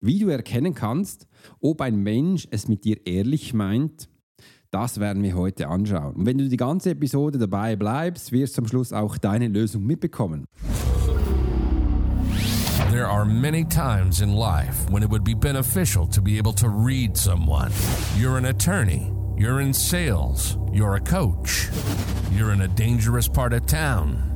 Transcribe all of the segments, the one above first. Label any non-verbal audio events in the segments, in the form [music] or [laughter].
Wie du erkennen kannst, ob ein Mensch es mit dir ehrlich meint, das werden wir heute anschauen. Und wenn du die ganze Episode dabei bleibst, wirst du am Schluss auch deine Lösung mitbekommen. There are many times in life when it would be beneficial to be able to read someone. You're an attorney, you're in sales, you're a coach, you're in a dangerous part of town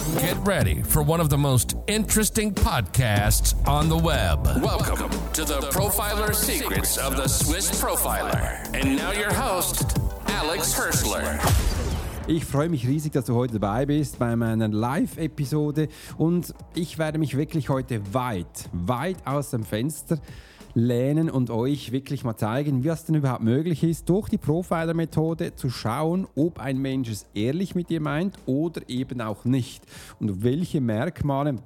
Get ready for one of the most interesting podcasts on the web. Welcome to the Profiler Secrets of the Swiss Profiler. And now your host, Alex Hirschler. Ich freue mich riesig, dass du heute dabei bist bei meiner Live-Episode und ich werde mich wirklich heute weit, weit aus dem Fenster lehnen und euch wirklich mal zeigen, wie es denn überhaupt möglich ist, durch die Profiler-Methode zu schauen, ob ein Mensch es ehrlich mit dir meint oder eben auch nicht. Und welche Merkmale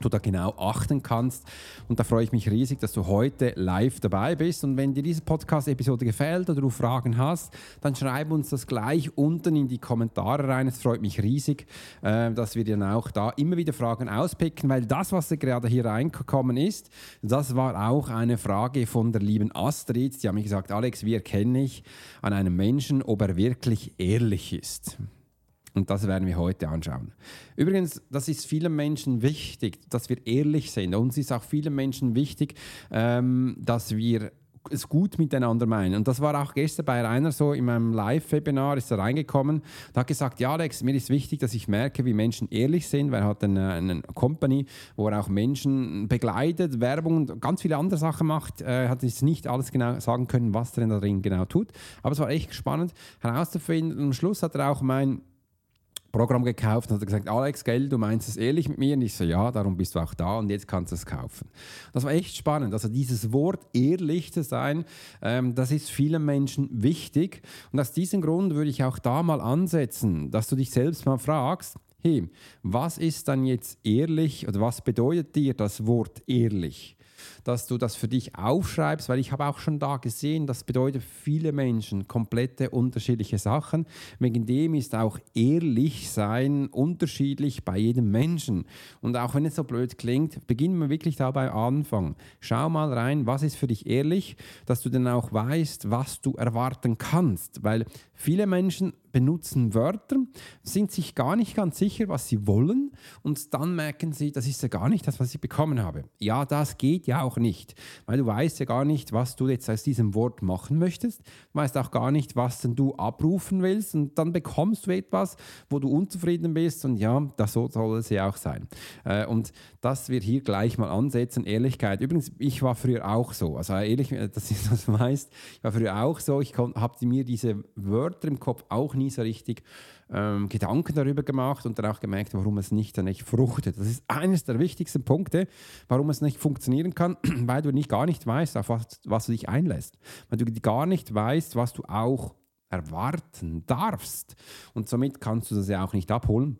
du da genau achten kannst. Und da freue ich mich riesig, dass du heute live dabei bist. Und wenn dir diese Podcast-Episode gefällt oder du Fragen hast, dann schreib uns das gleich unten in die Kommentare rein. Es freut mich riesig, äh, dass wir dann auch da immer wieder Fragen auspicken, weil das, was gerade hier reingekommen ist, das war auch eine Frage von der lieben Astrid. Die haben mir gesagt, Alex, wie erkenne ich an einem Menschen, ob er wirklich ehrlich ist? Und das werden wir heute anschauen. Übrigens, das ist vielen Menschen wichtig, dass wir ehrlich sind. Uns ist auch vielen Menschen wichtig, ähm, dass wir es gut miteinander meinen. Und das war auch gestern bei Rainer so in meinem Live-Webinar, ist er reingekommen, da hat gesagt, ja Alex, mir ist wichtig, dass ich merke, wie Menschen ehrlich sind, weil er hat eine, eine Company, wo er auch Menschen begleitet, Werbung und ganz viele andere Sachen macht. Er hat jetzt nicht alles genau sagen können, was er denn da drin genau tut, aber es war echt spannend herauszufinden. Und am Schluss hat er auch mein Programm gekauft und hat gesagt, Alex, gell, du meinst es ehrlich mit mir? Und ich so, ja, darum bist du auch da und jetzt kannst du es kaufen. Das war echt spannend. Also dieses Wort ehrlich zu sein, ähm, das ist vielen Menschen wichtig. Und aus diesem Grund würde ich auch da mal ansetzen, dass du dich selbst mal fragst, hey, was ist dann jetzt ehrlich oder was bedeutet dir das Wort ehrlich? Dass du das für dich aufschreibst, weil ich habe auch schon da gesehen, das bedeutet viele Menschen komplette unterschiedliche Sachen. Wegen dem ist auch ehrlich sein unterschiedlich bei jedem Menschen. Und auch wenn es so blöd klingt, beginnen wir wirklich dabei Anfang. Schau mal rein, was ist für dich ehrlich, dass du dann auch weißt, was du erwarten kannst, weil viele Menschen benutzen Wörter, sind sich gar nicht ganz sicher, was sie wollen und dann merken sie, das ist ja gar nicht das, was ich bekommen habe. Ja, das geht ja auch nicht, weil du weißt ja gar nicht, was du jetzt aus diesem Wort machen möchtest, du weißt auch gar nicht, was denn du abrufen willst. Und dann bekommst du etwas, wo du unzufrieden bist. Und ja, das so soll es ja auch sein. Äh, und dass wir hier gleich mal ansetzen, Ehrlichkeit. Übrigens, ich war früher auch so, also ehrlich, dass du [laughs] das weißt, ich war früher auch so, ich habe mir diese Wörter im Kopf auch nie so richtig ähm, Gedanken darüber gemacht und dann auch gemerkt, warum es nicht dann nicht fruchtet. Das ist eines der wichtigsten Punkte, warum es nicht funktionieren kann, [clears throat] weil du nicht gar nicht weißt, auf was, was du dich einlässt. Weil du gar nicht weißt, was du auch erwarten darfst. Und somit kannst du das ja auch nicht abholen.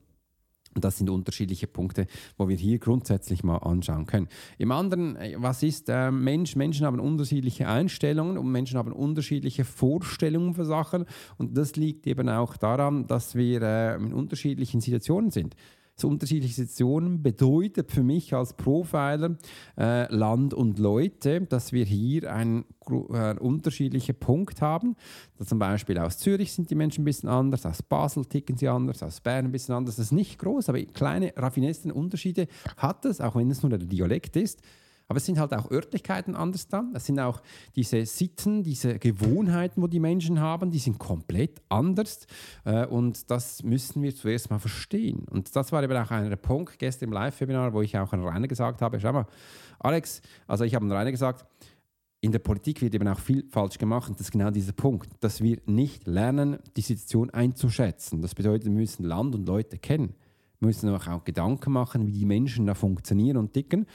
Und das sind unterschiedliche Punkte, wo wir hier grundsätzlich mal anschauen können. Im anderen, äh, was ist äh, Mensch? Menschen haben unterschiedliche Einstellungen und Menschen haben unterschiedliche Vorstellungen für Sachen. Und das liegt eben auch daran, dass wir äh, in unterschiedlichen Situationen sind so unterschiedliche Situationen bedeutet für mich als Profiler äh, Land und Leute, dass wir hier einen äh, unterschiedlichen Punkt haben. Da zum Beispiel aus Zürich sind die Menschen ein bisschen anders, aus Basel ticken sie anders, aus Bern ein bisschen anders. Das ist nicht groß, aber kleine raffinesten Unterschiede hat es, auch wenn es nur der Dialekt ist. Aber es sind halt auch Örtlichkeiten anders da. Es sind auch diese Sitten, diese Gewohnheiten, wo die Menschen haben, die sind komplett anders. Äh, und das müssen wir zuerst mal verstehen. Und das war eben auch ein Punkt gestern im Live-Webinar, wo ich auch an Rainer gesagt habe: Schau mal, Alex, also ich habe an Rainer gesagt, in der Politik wird eben auch viel falsch gemacht. Und das ist genau dieser Punkt, dass wir nicht lernen, die Situation einzuschätzen. Das bedeutet, wir müssen Land und Leute kennen. Müssen uns auch Gedanken machen, wie die Menschen da funktionieren und ticken,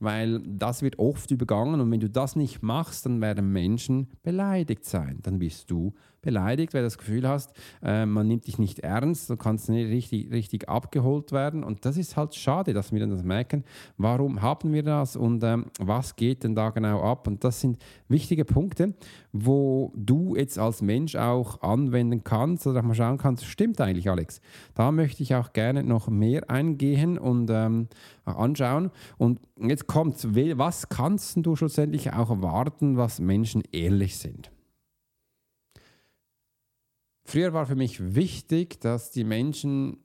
weil das wird oft übergangen und wenn du das nicht machst, dann werden Menschen beleidigt sein. Dann bist du beleidigt, weil du das Gefühl hast, äh, man nimmt dich nicht ernst, du kannst nicht richtig, richtig abgeholt werden. Und das ist halt schade, dass wir dann das merken. Warum haben wir das und ähm, was geht denn da genau ab? Und das sind wichtige Punkte, wo du jetzt als Mensch auch anwenden kannst oder auch mal schauen kannst, stimmt eigentlich, Alex. Da möchte ich auch gerne noch mehr eingehen und ähm, anschauen. Und jetzt kommt, was kannst du schlussendlich auch erwarten, was Menschen ehrlich sind? Früher war für mich wichtig, dass die Menschen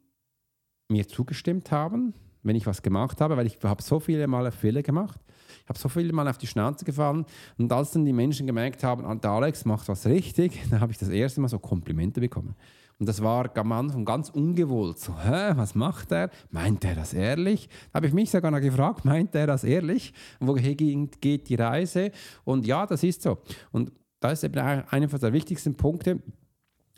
mir zugestimmt haben, wenn ich was gemacht habe, weil ich habe so viele Male Fehler gemacht. Ich habe so viele Mal auf die Schnauze gefallen und als dann die Menschen gemerkt haben, der Alex macht was richtig, [laughs] dann habe ich das erste Mal so Komplimente bekommen. Und das war am Anfang ganz ungewohnt. So, hä, was macht er? Meint er das ehrlich? Da habe ich mich sogar noch gefragt, [laughs] meint er das ehrlich? Wohin geht die Reise? Und ja, das ist so. Und da ist eben einer der wichtigsten Punkte,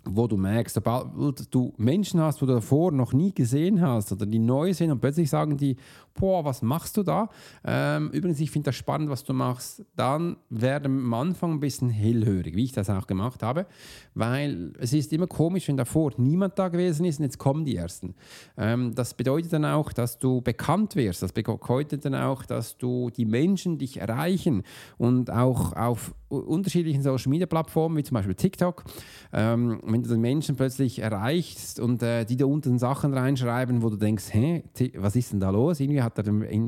wo du merkst, sobald du Menschen hast, die du davor noch nie gesehen hast oder die neu sind und plötzlich sagen die, boah, was machst du da? Ähm, übrigens, ich finde das spannend, was du machst. Dann werden am Anfang ein bisschen hellhörig, wie ich das auch gemacht habe, weil es ist immer komisch, wenn davor niemand da gewesen ist und jetzt kommen die Ersten. Ähm, das bedeutet dann auch, dass du bekannt wirst. Das bedeutet dann auch, dass du die Menschen dich erreichen und auch auf unterschiedlichen Social Media Plattformen, wie zum Beispiel TikTok, ähm, wenn du den Menschen plötzlich erreichst und äh, die da unten Sachen reinschreiben, wo du denkst, hä, was ist denn da los? Irgendwie hat er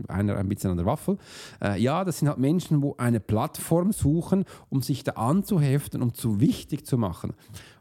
einer ein bisschen an der Waffel. Äh, ja, das sind halt Menschen, die eine Plattform suchen, um sich da anzuheften, um zu wichtig zu machen.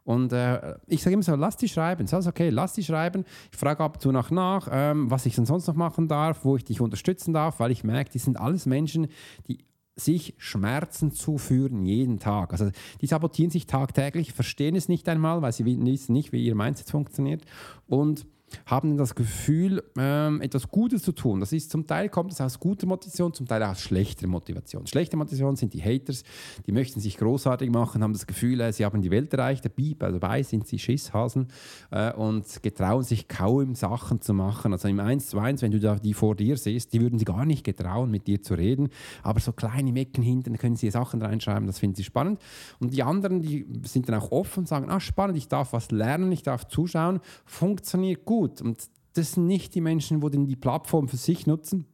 Und äh, ich sage immer so, lass die schreiben. Sag okay, lass die schreiben. Ich frage ab und zu nach, nach ähm, was ich dann sonst noch machen darf, wo ich dich unterstützen darf, weil ich merke, die sind alles Menschen, die sich Schmerzen zuführen jeden Tag. Also die sabotieren sich tagtäglich, verstehen es nicht einmal, weil sie wissen nicht, wie ihr Mindset funktioniert und haben das Gefühl, ähm, etwas Gutes zu tun. Das ist zum Teil kommt es aus guter Motivation, zum Teil aus schlechter Motivation. Schlechte Motivation sind die Haters, die möchten sich großartig machen, haben das Gefühl, äh, sie haben die Welt erreicht, dabei sind sie Schisshasen äh, und getrauen sich kaum Sachen zu machen. Also im 1 zu 1, wenn du da die vor dir siehst, die würden sie gar nicht getrauen, mit dir zu reden, aber so kleine Mecken hinten können sie Sachen reinschreiben, das finden sie spannend. Und die anderen, die sind dann auch offen und sagen, ah spannend, ich darf was lernen, ich darf zuschauen, funktioniert gut gut. Und das sind nicht die Menschen, die die Plattform für sich nutzen,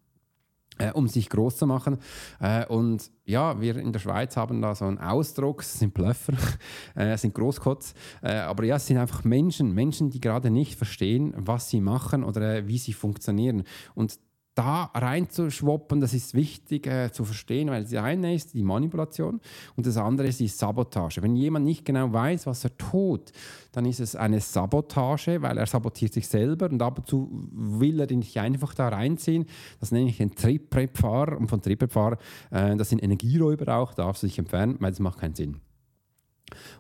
äh, um sich groß zu machen. Äh, und ja, wir in der Schweiz haben da so einen Ausdruck, es sind Blöffer, [laughs] äh, sind Großkotz, äh, aber ja, es sind einfach Menschen, Menschen, die gerade nicht verstehen, was sie machen oder äh, wie sie funktionieren. Und da reinzuschwoppen, das ist wichtig äh, zu verstehen, weil das eine ist die Manipulation und das andere ist die Sabotage. Wenn jemand nicht genau weiß, was er tut, dann ist es eine Sabotage, weil er sabotiert sich selber und ab und zu will er ihn nicht einfach da reinziehen. Das nenne ich einen Triebfahrer und von Triebfahrer, äh, das sind Energieräuber auch, darf sich entfernen, weil das macht keinen Sinn.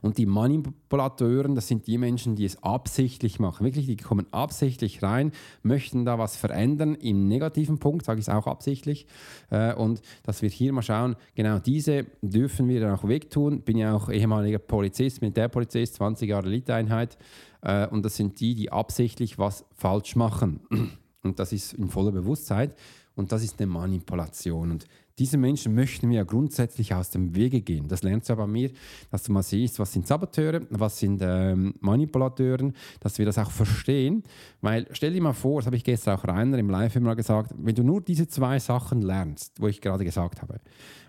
Und die Manipulateuren, das sind die Menschen, die es absichtlich machen. Wirklich, die kommen absichtlich rein, möchten da was verändern. Im negativen Punkt sage ich es auch absichtlich. Äh, und dass wir hier mal schauen, genau diese dürfen wir dann auch wegtun. Bin ja auch ehemaliger Polizist, Militärpolizist, 20 Jahre Eliteeinheit. Äh, und das sind die, die absichtlich was falsch machen. [clears throat] Und das ist in voller Bewusstsein. Und das ist eine Manipulation. Und diese Menschen möchten wir ja grundsätzlich aus dem Wege gehen. Das lernst du ja bei mir, dass du mal siehst, was sind Saboteure, was sind ähm, Manipulateuren, dass wir das auch verstehen. Weil stell dir mal vor, das habe ich gestern auch Rainer im Live immer gesagt, wenn du nur diese zwei Sachen lernst, wo ich gerade gesagt habe,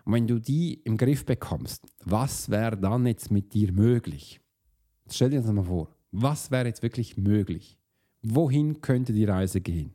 und wenn du die im Griff bekommst, was wäre dann jetzt mit dir möglich? Stell dir das mal vor. Was wäre jetzt wirklich möglich? Wohin könnte die Reise gehen?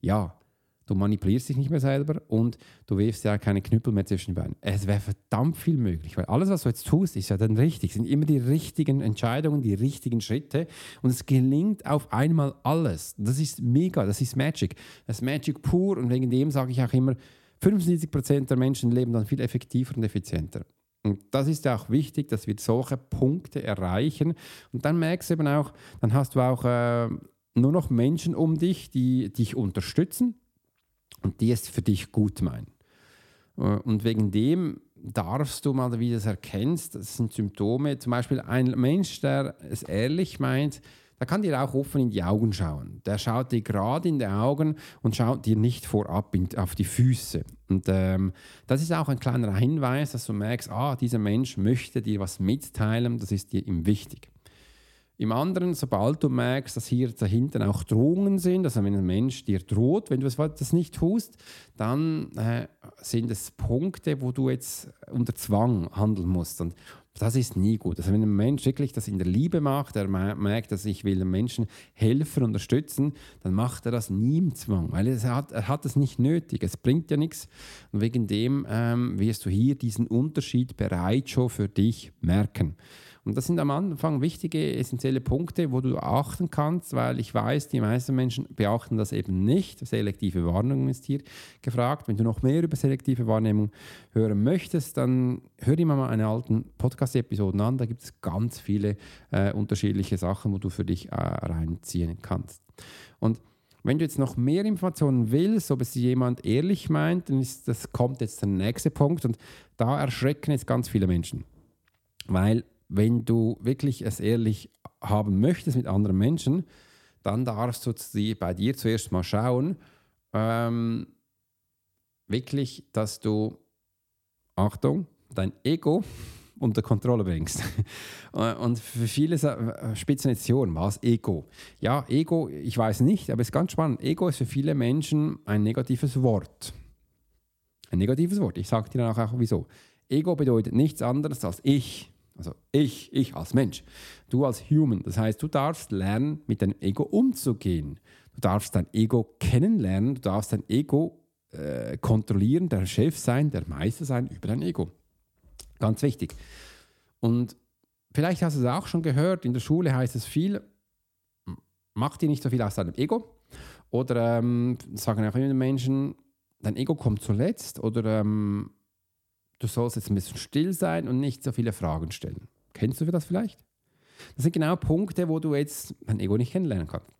Ja, Du manipulierst dich nicht mehr selber und du wirfst ja keine Knüppel mehr zwischen die Beine. Es wäre verdammt viel möglich, weil alles, was du jetzt tust, ist ja dann richtig. sind immer die richtigen Entscheidungen, die richtigen Schritte und es gelingt auf einmal alles. Das ist mega, das ist Magic. Das ist Magic pur und wegen dem sage ich auch immer, 75% der Menschen leben dann viel effektiver und effizienter. Und das ist ja auch wichtig, dass wir solche Punkte erreichen. Und dann merkst du eben auch, dann hast du auch äh, nur noch Menschen um dich, die dich unterstützen, und die es für dich gut meinen. Äh, und wegen dem darfst du mal, wie du das erkennst, das sind Symptome. Zum Beispiel ein Mensch, der es ehrlich meint, der kann dir auch offen in die Augen schauen. Der schaut dir gerade in die Augen und schaut dir nicht vorab in, auf die Füße. Und ähm, das ist auch ein kleiner Hinweis, dass du merkst, ah, dieser Mensch möchte dir was mitteilen, das ist dir ihm wichtig. Im anderen, sobald du merkst, dass hier dahinter auch Drohungen sind, also wenn ein Mensch dir droht, wenn du das nicht tust, dann äh, sind es Punkte, wo du jetzt unter Zwang handeln musst. Und das ist nie gut. Also wenn ein Mensch wirklich das in der Liebe macht, er merkt, dass ich will den Menschen helfen, unterstützen, dann macht er das nie im Zwang, weil er hat, er hat es nicht nötig. Es bringt ja nichts. Und wegen dem ähm, wirst du hier diesen Unterschied bereits schon für dich merken. Und das sind am Anfang wichtige, essentielle Punkte, wo du achten kannst, weil ich weiß, die meisten Menschen beachten das eben nicht. Selektive Wahrnehmung ist hier gefragt. Wenn du noch mehr über selektive Wahrnehmung hören möchtest, dann hör dir mal eine alten Podcast-Episoden an. Da gibt es ganz viele äh, unterschiedliche Sachen, wo du für dich äh, reinziehen kannst. Und wenn du jetzt noch mehr Informationen willst, ob es jemand ehrlich meint, dann ist, das kommt jetzt der nächste Punkt und da erschrecken jetzt ganz viele Menschen. Weil wenn du wirklich es ehrlich haben möchtest mit anderen Menschen, dann darfst du bei dir zuerst mal schauen, ähm, wirklich, dass du, Achtung, dein Ego [laughs] unter Kontrolle bringst. [laughs] Und für viele spitzen jetzt die Ohren, was Ego? Ja, Ego, ich weiß nicht, aber es ist ganz spannend. Ego ist für viele Menschen ein negatives Wort. Ein negatives Wort. Ich sage dir dann auch wieso. Ego bedeutet nichts anderes als ich. Also ich, ich als Mensch, du als Human. Das heißt, du darfst lernen, mit deinem Ego umzugehen. Du darfst dein Ego kennenlernen, du darfst dein Ego äh, kontrollieren, der Chef sein, der Meister sein über dein Ego. Ganz wichtig. Und vielleicht hast du es auch schon gehört, in der Schule heißt es viel, mach dir nicht so viel aus deinem Ego. Oder ähm, sagen auch immer Menschen, dein Ego kommt zuletzt. Oder ähm, du sollst jetzt ein bisschen still sein und nicht so viele Fragen stellen. Kennst du das vielleicht? Das sind genau Punkte, wo du jetzt dein Ego nicht kennenlernen kannst.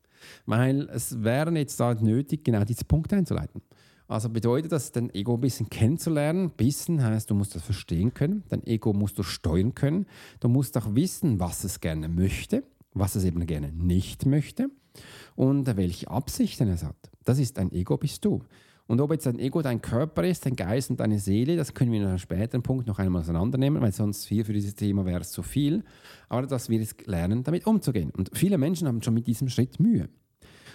Weil es wäre jetzt da nötig, genau diese Punkte einzuleiten. Also bedeutet das, dein Ego ein bisschen kennenzulernen. Bisschen heißt, du musst das verstehen können. Dein Ego musst du steuern können. Du musst auch wissen, was es gerne möchte, was es eben gerne nicht möchte und welche Absichten es hat. Das ist dein Ego, bist du. Und ob jetzt dein Ego dein Körper ist, dein Geist und deine Seele, das können wir in einem späteren Punkt noch einmal auseinandernehmen, weil sonst hier für dieses Thema wäre es zu viel. Aber dass wir jetzt lernen, damit umzugehen. Und viele Menschen haben schon mit diesem Schritt Mühe.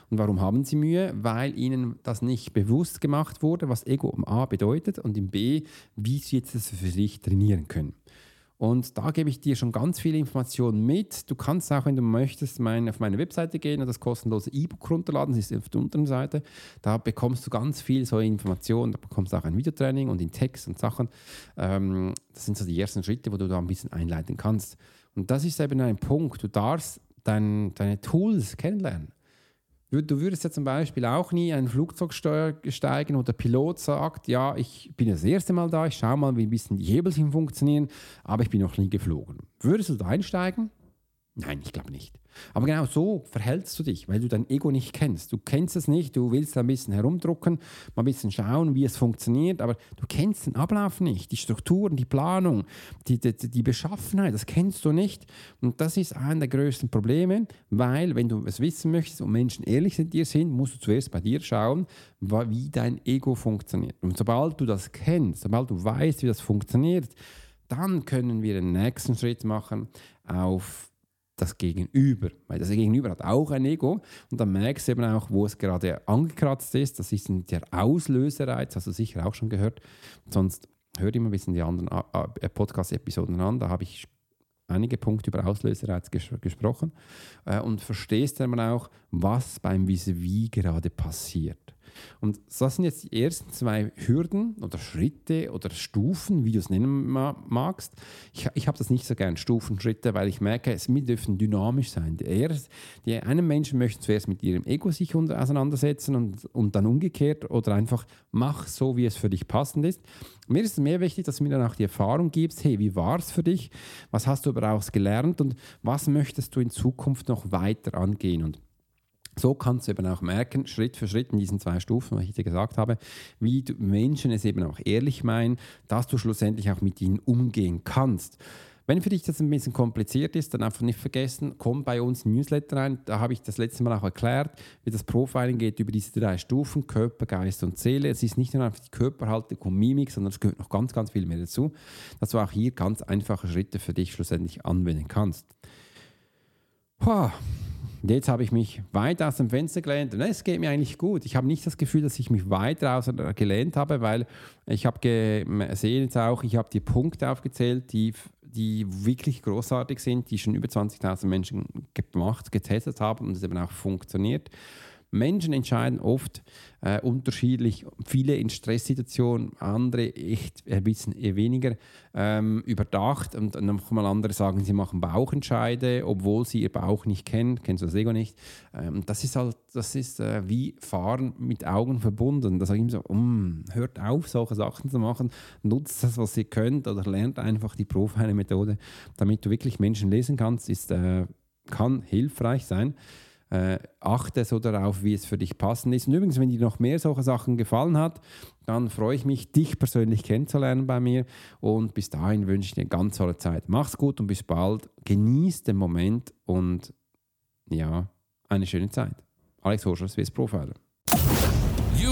Und warum haben sie Mühe? Weil ihnen das nicht bewusst gemacht wurde, was Ego im A bedeutet und im B, wie sie jetzt das für sich trainieren können. Und da gebe ich dir schon ganz viele Informationen mit. Du kannst auch, wenn du möchtest, mein, auf meine Webseite gehen und das kostenlose E-Book runterladen. Das ist auf der unteren Seite. Da bekommst du ganz viel so Informationen. Da bekommst du auch ein Videotraining und in Text und Sachen. Ähm, das sind so die ersten Schritte, wo du da ein bisschen einleiten kannst. Und das ist eben ein Punkt. Du darfst dein, deine Tools kennenlernen. Du würdest ja zum Beispiel auch nie in ein Flugzeug steigen und der Pilot sagt, ja, ich bin das erste Mal da, ich schaue mal, wie ein bisschen die Hebel funktionieren, aber ich bin noch nie geflogen. Würdest du da einsteigen? Nein, ich glaube nicht. Aber genau so verhältst du dich, weil du dein Ego nicht kennst. Du kennst es nicht, du willst ein bisschen herumdrucken, mal ein bisschen schauen, wie es funktioniert, aber du kennst den Ablauf nicht, die Strukturen, die Planung, die, die, die Beschaffenheit, das kennst du nicht. Und das ist einer der größten Probleme, weil wenn du es wissen möchtest und Menschen ehrlich mit dir sind, musst du zuerst bei dir schauen, wie dein Ego funktioniert. Und sobald du das kennst, sobald du weißt, wie das funktioniert, dann können wir den nächsten Schritt machen auf das Gegenüber. Weil das Gegenüber hat auch ein Ego und dann merkst du eben auch, wo es gerade angekratzt ist. Das ist der Auslösereiz, hast du sicher auch schon gehört. Sonst hör immer ein bisschen die anderen äh, Podcast-Episoden an, da habe ich einige Punkte über Auslösereiz ges gesprochen äh, und verstehst dann auch, was beim Vis-a-vis gerade passiert. Und das sind jetzt die ersten zwei Hürden oder Schritte oder Stufen, wie du es nennen magst. Ich, ich habe das nicht so gern, Stufen, Schritte, weil ich merke, es dürfen dynamisch sein. Die, erst, die einen Menschen möchten zuerst mit ihrem Ego sich auseinandersetzen und, und dann umgekehrt oder einfach mach so, wie es für dich passend ist. Mir ist es mehr wichtig, dass du mir dann auch die Erfahrung gibst, hey, wie war es für dich? Was hast du daraus gelernt und was möchtest du in Zukunft noch weiter angehen? Und so kannst du eben auch merken, Schritt für Schritt in diesen zwei Stufen, was ich dir gesagt habe, wie Menschen es eben auch ehrlich meinen, dass du schlussendlich auch mit ihnen umgehen kannst. Wenn für dich das ein bisschen kompliziert ist, dann einfach nicht vergessen, komm bei uns Newsletter rein. Da habe ich das letzte Mal auch erklärt, wie das Profiling geht über diese drei Stufen, Körper, Geist und Seele. Es ist nicht nur einfach die Körperhaltung und Mimik, sondern es gehört noch ganz, ganz viel mehr dazu, dass du auch hier ganz einfache Schritte für dich schlussendlich anwenden kannst. Puh. Jetzt habe ich mich weit aus dem Fenster gelehnt und es geht mir eigentlich gut. Ich habe nicht das Gefühl, dass ich mich weit raus gelehnt habe, weil ich habe gesehen jetzt auch, ich habe die Punkte aufgezählt, die, die wirklich großartig sind, die schon über 20.000 Menschen gemacht, getestet haben und es eben auch funktioniert. Menschen entscheiden oft äh, unterschiedlich, viele in Stresssituationen, andere echt ein bisschen weniger ähm, überdacht und nochmal andere sagen, sie machen Bauchentscheide, obwohl sie ihr Bauch nicht kennen, kennst du das Ego nicht. Ähm, das ist halt, das ist äh, wie Fahren mit Augen verbunden. Da sage ich immer so, mm, hört auf, solche Sachen zu machen, nutzt das, was ihr könnt oder lernt einfach die Profile-Methode, damit du wirklich Menschen lesen kannst, ist, äh, kann hilfreich sein. Äh, achte so darauf, wie es für dich passend ist. Und übrigens, wenn dir noch mehr solche Sachen gefallen hat, dann freue ich mich, dich persönlich kennenzulernen bei mir. Und bis dahin wünsche ich dir eine ganz tolle Zeit. Mach's gut und bis bald. Genieß den Moment und ja, eine schöne Zeit. Alex Horscher, Swiss Profiler.